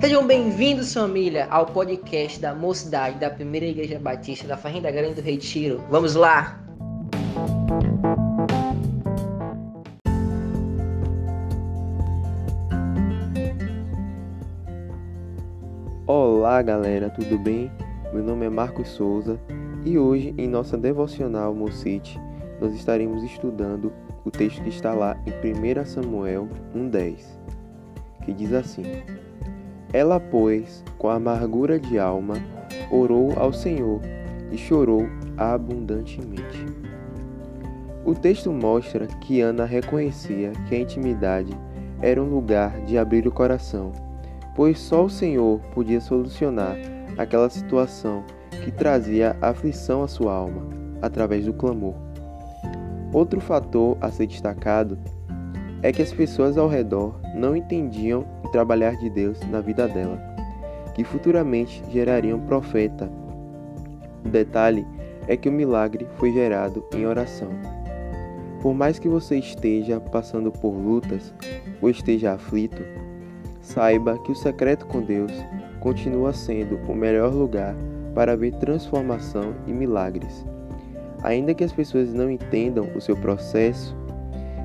Sejam bem-vindos, família, ao podcast da Mocidade da Primeira Igreja Batista da Fazenda Grande do Retiro. Vamos lá! Olá, galera, tudo bem? Meu nome é Marcos Souza e hoje, em nossa devocional Mocite, nós estaremos estudando o texto que está lá em 1 Samuel 1,10, que diz assim. Ela, pois, com amargura de alma, orou ao Senhor e chorou abundantemente. O texto mostra que Ana reconhecia que a intimidade era um lugar de abrir o coração, pois só o Senhor podia solucionar aquela situação que trazia aflição à sua alma, através do clamor. Outro fator a ser destacado é que as pessoas ao redor não entendiam o trabalhar de Deus na vida dela, que futuramente geraria um profeta. O detalhe é que o milagre foi gerado em oração. Por mais que você esteja passando por lutas ou esteja aflito, saiba que o secreto com Deus continua sendo o melhor lugar para ver transformação e milagres. Ainda que as pessoas não entendam o seu processo,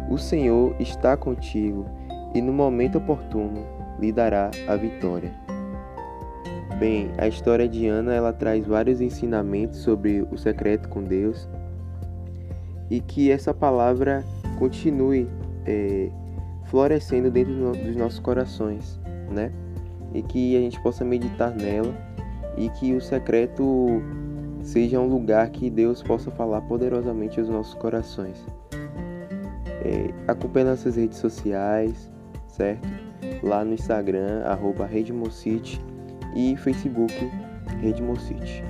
o Senhor está contigo e no momento oportuno lhe dará a vitória. Bem, a história de Ana ela traz vários ensinamentos sobre o secreto com Deus e que essa palavra continue é, florescendo dentro dos nossos corações, né? E que a gente possa meditar nela e que o secreto seja um lugar que Deus possa falar poderosamente aos nossos corações. É, acompanhe nossas redes sociais, certo? Lá no Instagram, arroba Redmocity e Facebook Redmocity.